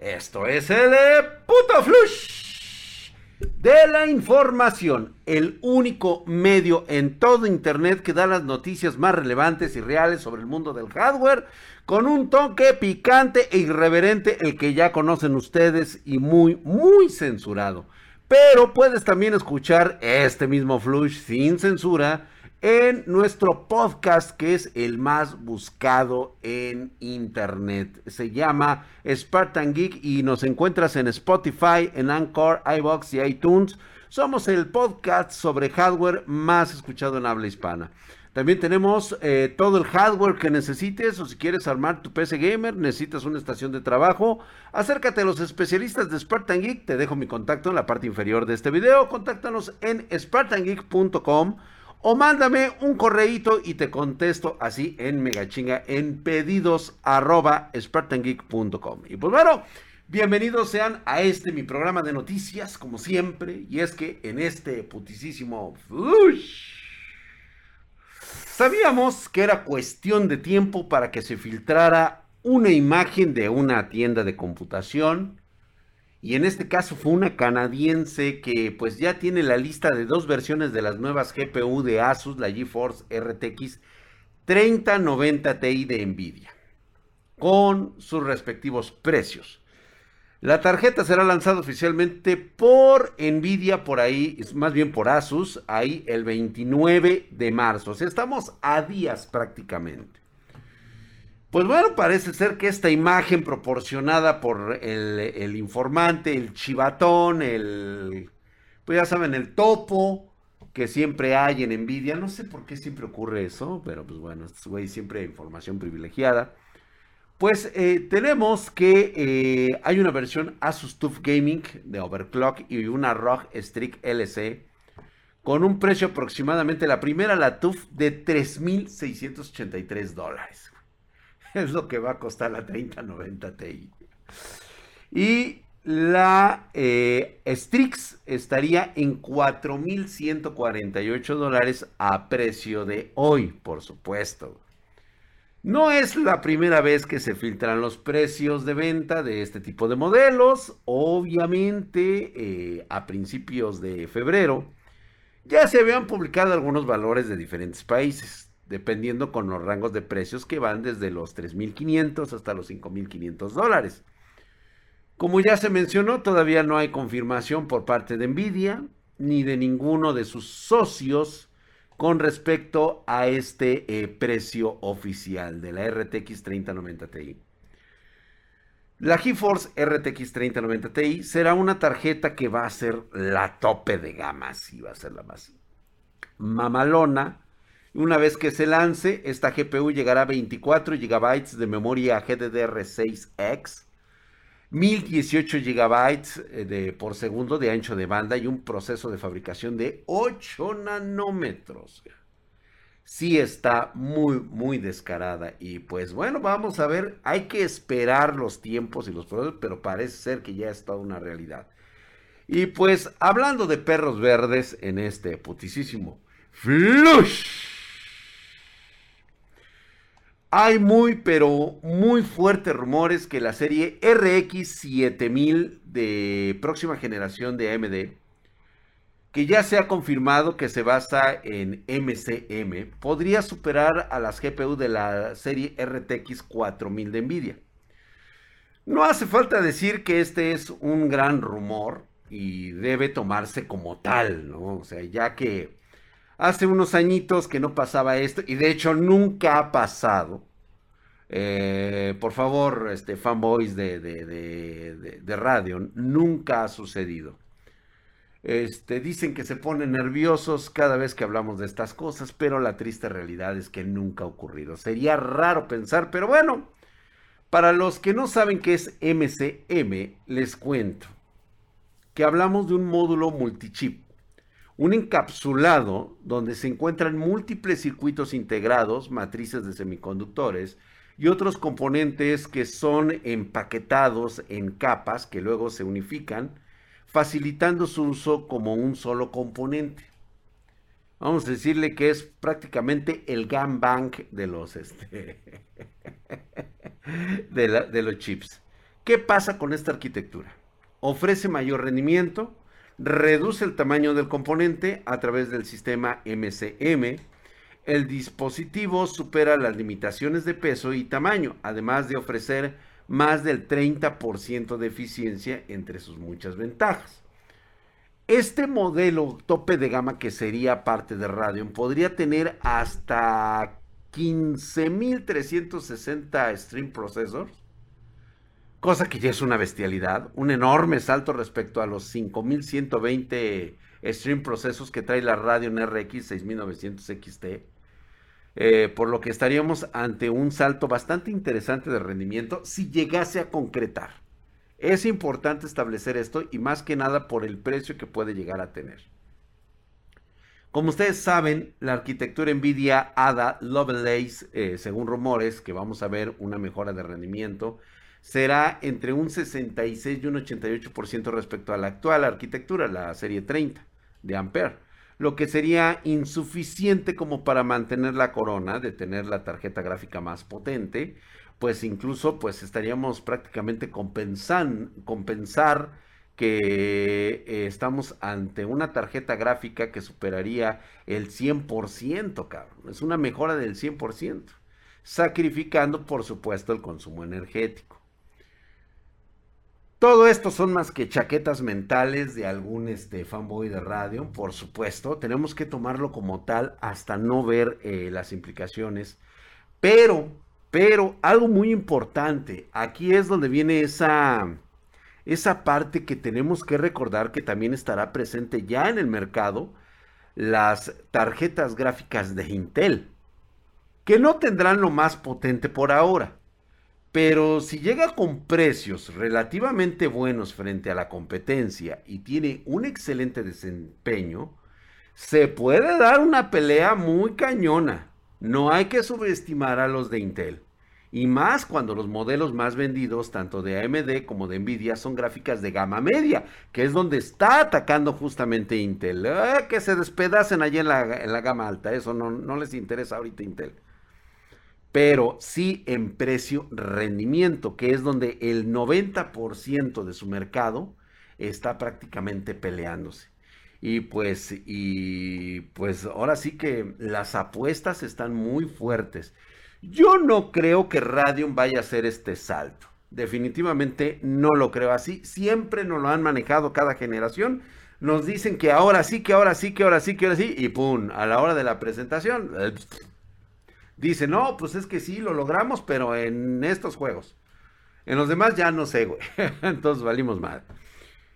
Esto es el eh, puto flush de la información, el único medio en todo internet que da las noticias más relevantes y reales sobre el mundo del hardware con un toque picante e irreverente, el que ya conocen ustedes y muy, muy censurado. Pero puedes también escuchar este mismo flush sin censura en nuestro podcast que es el más buscado en internet. Se llama Spartan Geek y nos encuentras en Spotify, en Anchor, iBox y iTunes. Somos el podcast sobre hardware más escuchado en habla hispana. También tenemos eh, todo el hardware que necesites o si quieres armar tu PC gamer, necesitas una estación de trabajo, acércate a los especialistas de Spartan Geek, te dejo mi contacto en la parte inferior de este video, contáctanos en spartangeek.com o mándame un correíto y te contesto así en megachinga en pedidos arroba. Y pues bueno, bienvenidos sean a este mi programa de noticias, como siempre. Y es que en este putisísimo... sabíamos que era cuestión de tiempo para que se filtrara una imagen de una tienda de computación y en este caso fue una canadiense que pues ya tiene la lista de dos versiones de las nuevas GPU de Asus, la GeForce RTX 3090 Ti de Nvidia, con sus respectivos precios. La tarjeta será lanzada oficialmente por Nvidia, por ahí, más bien por Asus, ahí el 29 de marzo. O sea, estamos a días prácticamente. Pues bueno, parece ser que esta imagen proporcionada por el, informante, el chivatón, el, pues ya saben, el topo que siempre hay en Nvidia, no sé por qué siempre ocurre eso, pero pues bueno, estos güeyes siempre hay información privilegiada. Pues eh, tenemos que eh, hay una versión Asus TUF Gaming de Overclock y una ROG Strix LC con un precio aproximadamente, la primera la TUF de 3.683 dólares. es lo que va a costar la 3090 Ti. Y la eh, Strix estaría en 4.148 dólares a precio de hoy, por supuesto. No es la primera vez que se filtran los precios de venta de este tipo de modelos. Obviamente, eh, a principios de febrero, ya se habían publicado algunos valores de diferentes países dependiendo con los rangos de precios que van desde los 3.500 hasta los 5.500 dólares. Como ya se mencionó, todavía no hay confirmación por parte de Nvidia ni de ninguno de sus socios con respecto a este eh, precio oficial de la RTX 3090 Ti. La GeForce RTX 3090 Ti será una tarjeta que va a ser la tope de gama, sí va a ser la más mamalona una vez que se lance, esta GPU llegará a 24 GB de memoria GDDR6X, 1018 GB de, por segundo de ancho de banda y un proceso de fabricación de 8 nanómetros. Sí está muy, muy descarada. Y pues bueno, vamos a ver. Hay que esperar los tiempos y los procesos, pero parece ser que ya está una realidad. Y pues hablando de perros verdes en este putisísimo flush. Hay muy, pero muy fuertes rumores que la serie RX 7000 de próxima generación de AMD, que ya se ha confirmado que se basa en MCM, podría superar a las GPU de la serie RTX 4000 de Nvidia. No hace falta decir que este es un gran rumor y debe tomarse como tal, ¿no? O sea, ya que Hace unos añitos que no pasaba esto y de hecho nunca ha pasado. Eh, por favor, este, fanboys de, de, radio, nunca ha sucedido. Este, dicen que se ponen nerviosos cada vez que hablamos de estas cosas, pero la triste realidad es que nunca ha ocurrido. Sería raro pensar, pero bueno, para los que no saben qué es MCM, les cuento que hablamos de un módulo multichip un encapsulado donde se encuentran múltiples circuitos integrados, matrices de semiconductores y otros componentes que son empaquetados en capas que luego se unifican, facilitando su uso como un solo componente. Vamos a decirle que es prácticamente el gangbang de los, este, de los chips ¿Qué pasa con esta arquitectura? Ofrece mayor rendimiento, reduce el tamaño del componente a través del sistema MCM. El dispositivo supera las limitaciones de peso y tamaño, además de ofrecer más del 30% de eficiencia entre sus muchas ventajas. Este modelo tope de gama que sería parte de Radeon podría tener hasta 15.360 stream processors, cosa que ya es una bestialidad, un enorme salto respecto a los 5.120 stream processors que trae la Radeon RX 6900 XT. por lo que estaríamos ante un salto bastante interesante de rendimiento si llegase a concretar. Es importante establecer esto y más que nada por el precio que puede llegar a tener. Como ustedes saben, la arquitectura NVIDIA ADA Lovelace, eh, según rumores, que vamos a ver una mejora de rendimiento, será entre un 66 y un 88% respecto a la actual arquitectura, la serie 30 de Ampere, lo que sería insuficiente como para mantener la corona de tener la tarjeta gráfica más potente pues incluso pues estaríamos prácticamente compensan, compensar que eh, estamos ante una tarjeta gráfica que superaría el 100%, cabrón. Es una mejora del 100%, sacrificando por supuesto el consumo energético. Todo esto son más que chaquetas mentales de algún este, fanboy de radio, por supuesto. Tenemos que tomarlo como tal hasta no ver eh, las implicaciones. Pero pero algo muy importante, aquí es donde viene esa, esa parte que tenemos que recordar que también estará presente ya en el mercado, las tarjetas gráficas de Intel, que no tendrán lo más potente por ahora. Pero si llega con precios relativamente buenos frente a la competencia y tiene un excelente desempeño, se puede dar una pelea muy cañona. No hay que subestimar a los de Intel. Y más cuando los modelos más vendidos, tanto de AMD como de Nvidia, son gráficas de gama media, que es donde está atacando justamente Intel. Eh, que se despedacen allí en la, gama alta, eso no, no les interesa ahorita Intel. Pero sí en precio rendimiento, que es donde el 90% de su mercado está prácticamente peleándose. Y pues, y pues ahora sí que las apuestas están muy fuertes. Yo no creo que Radeon vaya a hacer este salto. Definitivamente no lo creo así. Siempre nos lo han manejado cada generación. Nos dicen que ahora sí, que ahora sí, que ahora sí, que ahora sí. Y pum, a la hora de la presentación. Eh, dice, no, pues es que sí, lo logramos, pero en estos juegos. En los demás ya no sé, güey. Entonces valimos mal.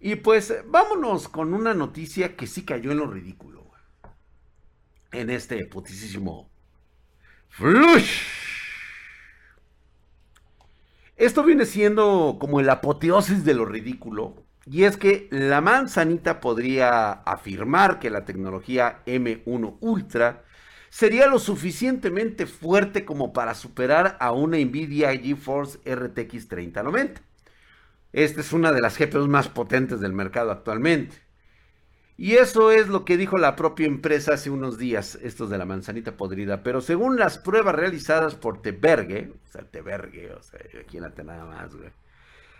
Y pues vámonos con una noticia que sí cayó en lo ridículo, güey. En este putisísimo Flush. Esto viene siendo como el apoteosis de lo ridículo. Y es que la manzanita podría afirmar que la tecnología M1 Ultra sería lo suficientemente fuerte como para superar a una Nvidia GeForce RTX 3090. Esta es una de las GPUs más potentes del mercado actualmente. Y eso es lo que dijo la propia empresa hace unos días, estos de la manzanita podrida. Pero según las pruebas realizadas por Teberge, o sea, Teberge, o sea, imagínate nada más, güey.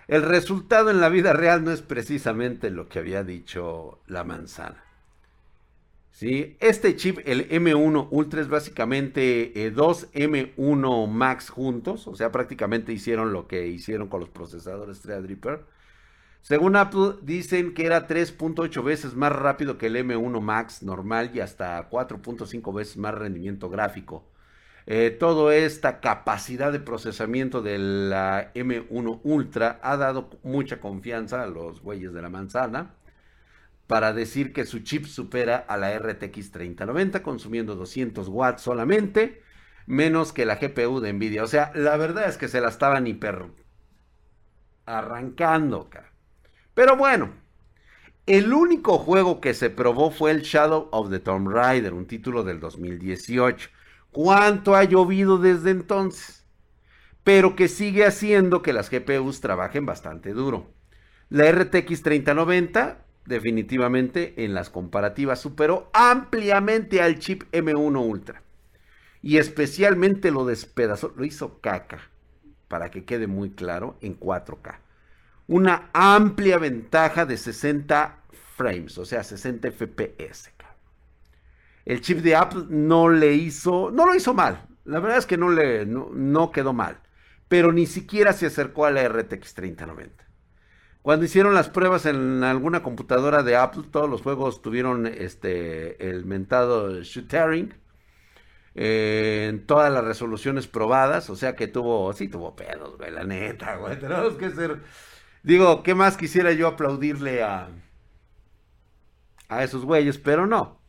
El resultado en la vida real no es precisamente lo que había dicho la manzana. Este chip, el M1 Ultra, es básicamente eh, dos M1 Max juntos. O sea, prácticamente hicieron lo que hicieron con los procesadores Threadripper. Según Apple, dicen que era 3.8 veces más rápido que el M1 Max normal y hasta 4.5 veces más rendimiento gráfico. Eh, toda esta capacidad de procesamiento de la M1 Ultra ha dado mucha confianza a los güeyes de la manzana para decir que su chip supera a la RTX 3090 consumiendo 200 watts solamente, menos que la GPU de Nvidia. O sea, la verdad es que se la estaban hiper arrancando. Pero bueno, el único juego que se probó fue el Shadow of the Tomb Raider, un título del 2018. ¿Cuánto ha llovido desde entonces? Pero que sigue haciendo que las GPUs trabajen bastante duro. La RTX 3090 definitivamente en las comparativas superó ampliamente al chip M1 Ultra. Y especialmente lo despedazó, lo hizo caca, para que quede muy claro, en 4K. una amplia ventaja de 60 frames, o sea, 60 FPS. El chip de Apple no le hizo, no lo hizo mal. La verdad es que no le, no, quedó mal. Pero ni siquiera se acercó a la RTX 3090. Cuando hicieron las pruebas en alguna computadora de Apple, todos los juegos tuvieron este, el mentado shooting eh, en todas las resoluciones probadas, o sea que tuvo, sí tuvo pedos, güey, la neta, güey, tenemos que ser, digo, ¿qué más quisiera yo aplaudirle a, a esos güeyes? Pero no,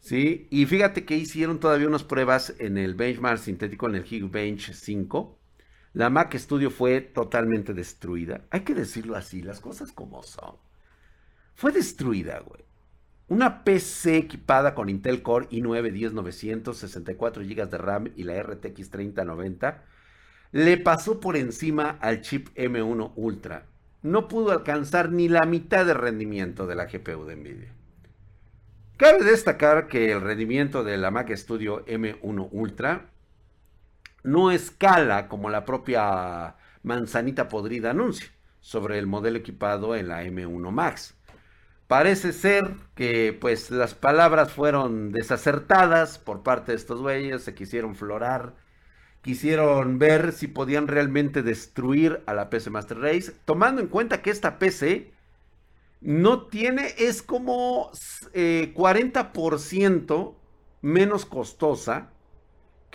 ¿sí? Y fíjate que hicieron todavía unas pruebas en el benchmark sintético, en el Geekbench 5. La Mac Studio fue totalmente destruida. Hay que decirlo así, las cosas como son. Fue destruida, güey. Una PC equipada con Intel Core i9 10900, 64 GB de RAM y la RTX 3090 le pasó por encima al chip M1 Ultra. No pudo alcanzar ni la mitad de rendimiento de la GPU de Nvidia. Cabe destacar que el rendimiento de la Mac Studio M1 Ultra no escala como la propia manzanita podrida anuncia sobre el modelo equipado en la M1 Max. Parece ser que pues las palabras fueron desacertadas por parte de estos güeyes, se quisieron florar, quisieron ver si podían realmente destruir a la PC Master Race, tomando en cuenta que esta PC no tiene, es como 40% eh, menos costosa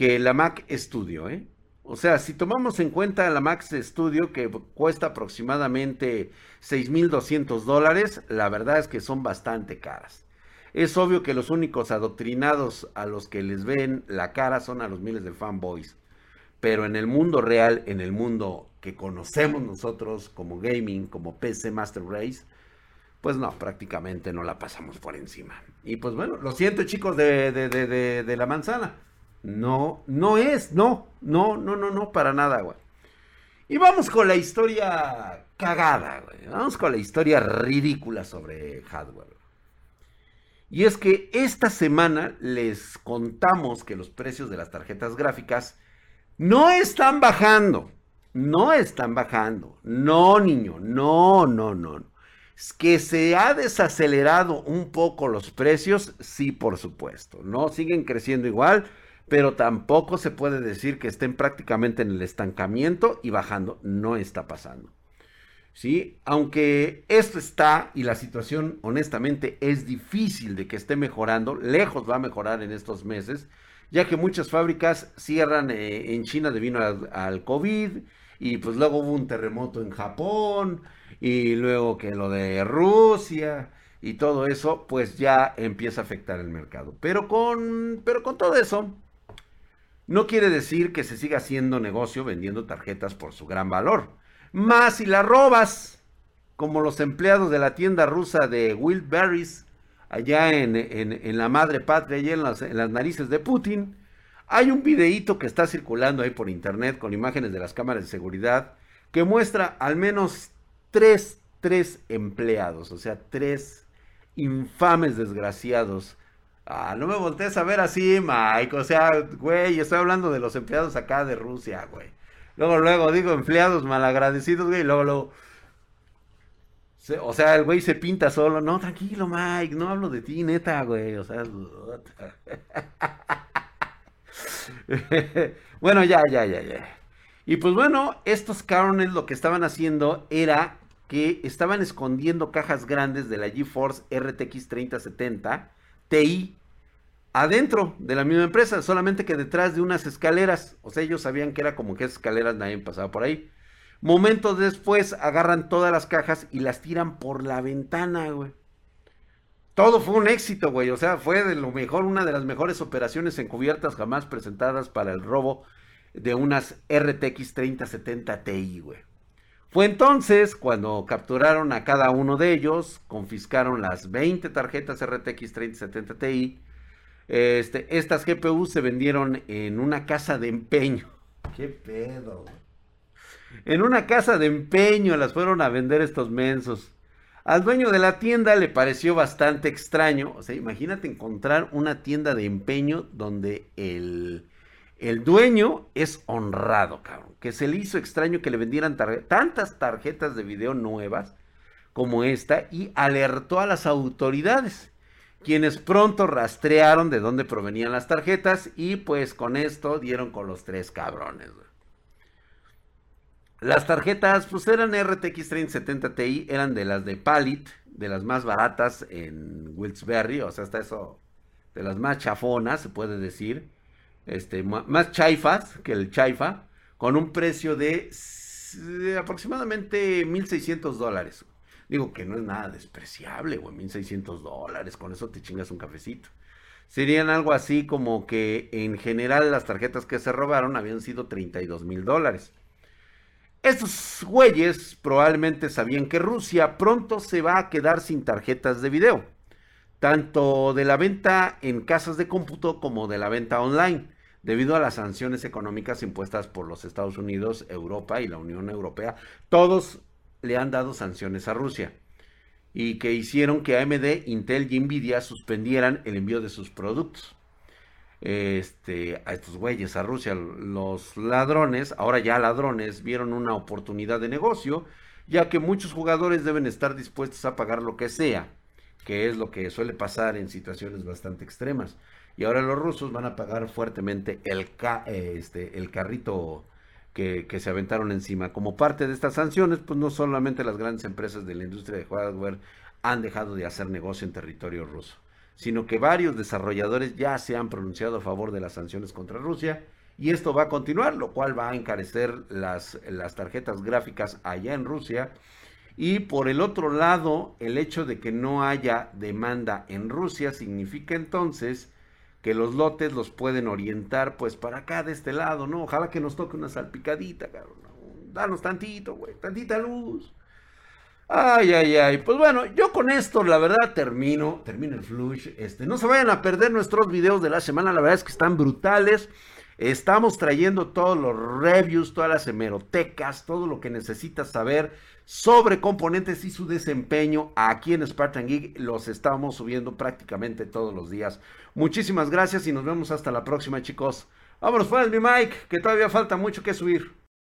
que la Mac Studio, ¿eh? O sea, si tomamos en cuenta la Mac Studio que cuesta aproximadamente 6.200 dólares, la verdad es que son bastante caras. Es obvio que los únicos adoctrinados a los que les ven la cara son a los miles de fanboys. Pero en el mundo real, en el mundo que conocemos nosotros como gaming, como PC Master Race, pues no, prácticamente no la pasamos por encima. Y pues bueno, lo siento chicos de, de, la manzana. No, no es, no, no, no, no, no, para nada, güey. Y vamos con la historia cagada, güey. Vamos con la historia ridícula sobre hardware. Y es que esta semana les contamos que los precios de las tarjetas gráficas no están bajando. No están bajando. No, niño. No, no, no que se ha desacelerado un poco los precios, sí, por supuesto, no siguen creciendo igual, pero tampoco se puede decir que estén prácticamente en el estancamiento y bajando, no está pasando. ¿Sí? Aunque esto está y la situación honestamente es difícil de que esté mejorando, lejos va a mejorar en estos meses, ya que muchas fábricas cierran eh, en China debido al, al COVID y pues luego hubo un terremoto en Japón y luego que lo de Rusia y todo eso, pues ya empieza a afectar el mercado. Pero con, pero con todo eso, no quiere decir que se siga haciendo negocio vendiendo tarjetas por su gran valor. Más si las robas, como los empleados de la tienda rusa de Will Berries, allá en, en, la madre patria, allá en las, en las narices de Putin. Hay un videíto que está circulando ahí por internet con imágenes de las cámaras de seguridad que muestra al menos tres, tres empleados, o sea, tres infames desgraciados. Ah, no me voltees a ver así, Mike. O sea, güey, estoy hablando de los empleados acá de Rusia, güey. Luego, luego digo empleados malagradecidos, güey, luego, luego. o sea, el güey se pinta solo. No, tranquilo, Mike, no hablo de ti, neta, güey. O sea. bueno, ya, ya, ya, ya. Y pues bueno, estos cabrones lo que estaban haciendo era que estaban escondiendo cajas grandes de la GeForce RTX 3070 Ti adentro de la misma empresa, solamente que detrás de unas escaleras. O sea, ellos sabían que era como que esas escaleras nadie pasaba por ahí. Momentos después agarran todas las cajas y las tiran por la ventana, güey. Todo fue un éxito, güey. O sea, fue de lo mejor, una de las mejores operaciones encubiertas jamás presentadas para el robo de unas RTX 3070 Ti, güey. Fue entonces cuando capturaron a cada uno de ellos, confiscaron las 20 tarjetas RTX 3070 Ti. Este, estas GPUs se vendieron en una casa de empeño. ¿Qué pedo? En una casa de empeño las fueron a vender estos mensos. Al dueño de la tienda le pareció bastante extraño. O sea, imagínate encontrar una tienda de empeño donde el, El dueño es honrado, cabrón. Que se le hizo extraño que le vendieran tantas tarjetas de video nuevas como esta y alertó a las autoridades, quienes pronto rastrearon de dónde provenían las tarjetas y pues con esto dieron con los tres cabrones. Las tarjetas pues eran RTX 3070 Ti, eran de las de Palit, de las más baratas en Wilkes-Barre, o sea, hasta eso, de las más chafonas, se puede decir este, más chaifas que el chaifa, con un precio de, aproximadamente 1.600 dólares. Digo que no es nada despreciable, güey, 1.600 dólares, con eso te chingas un cafecito. Serían algo así como que en general las tarjetas que se robaron habían sido 32 mil dólares. Estos güeyes probablemente sabían que Rusia pronto se va a quedar sin tarjetas de video tanto de la venta en casas de cómputo como de la venta online, debido a las sanciones económicas impuestas por los Estados Unidos, Europa y la Unión Europea. Todos le han dado sanciones a Rusia y que hicieron que AMD, Intel y Nvidia suspendieran el envío de sus productos. Este, a estos güeyes, a Rusia, los ladrones, ahora ya ladrones, vieron una oportunidad de negocio, ya que muchos jugadores deben estar dispuestos a pagar lo que sea que es lo que suele pasar en situaciones bastante extremas. Y ahora los rusos van a pagar fuertemente el, eh, este, el carrito que, se aventaron encima. Como parte de estas sanciones, pues no solamente las grandes empresas de la industria de hardware han dejado de hacer negocio en territorio ruso, sino que varios desarrolladores ya se han pronunciado a favor de las sanciones contra Rusia. Y esto va a continuar, lo cual va a encarecer las, las tarjetas gráficas allá en Rusia y por el otro lado, el hecho de que no haya demanda en Rusia significa entonces que los lotes los pueden orientar pues para acá de este lado, ¿no? Ojalá que nos toque una salpicadita, cabrón. Danos tantito, güey, tantita luz. Ay, ay, ay. Pues bueno, yo con esto, la verdad, termino, termino el flush. Este, no se vayan a perder nuestros videos de la semana, la verdad es que están brutales. Estamos trayendo todos los reviews, todas las hemerotecas, todo lo que necesitas saber sobre componentes y su desempeño aquí en Spartan Geek. Los estamos subiendo prácticamente todos los días. Muchísimas gracias y nos vemos hasta la próxima, chicos. Vámonos, pues, mi Mike, que todavía falta mucho que subir.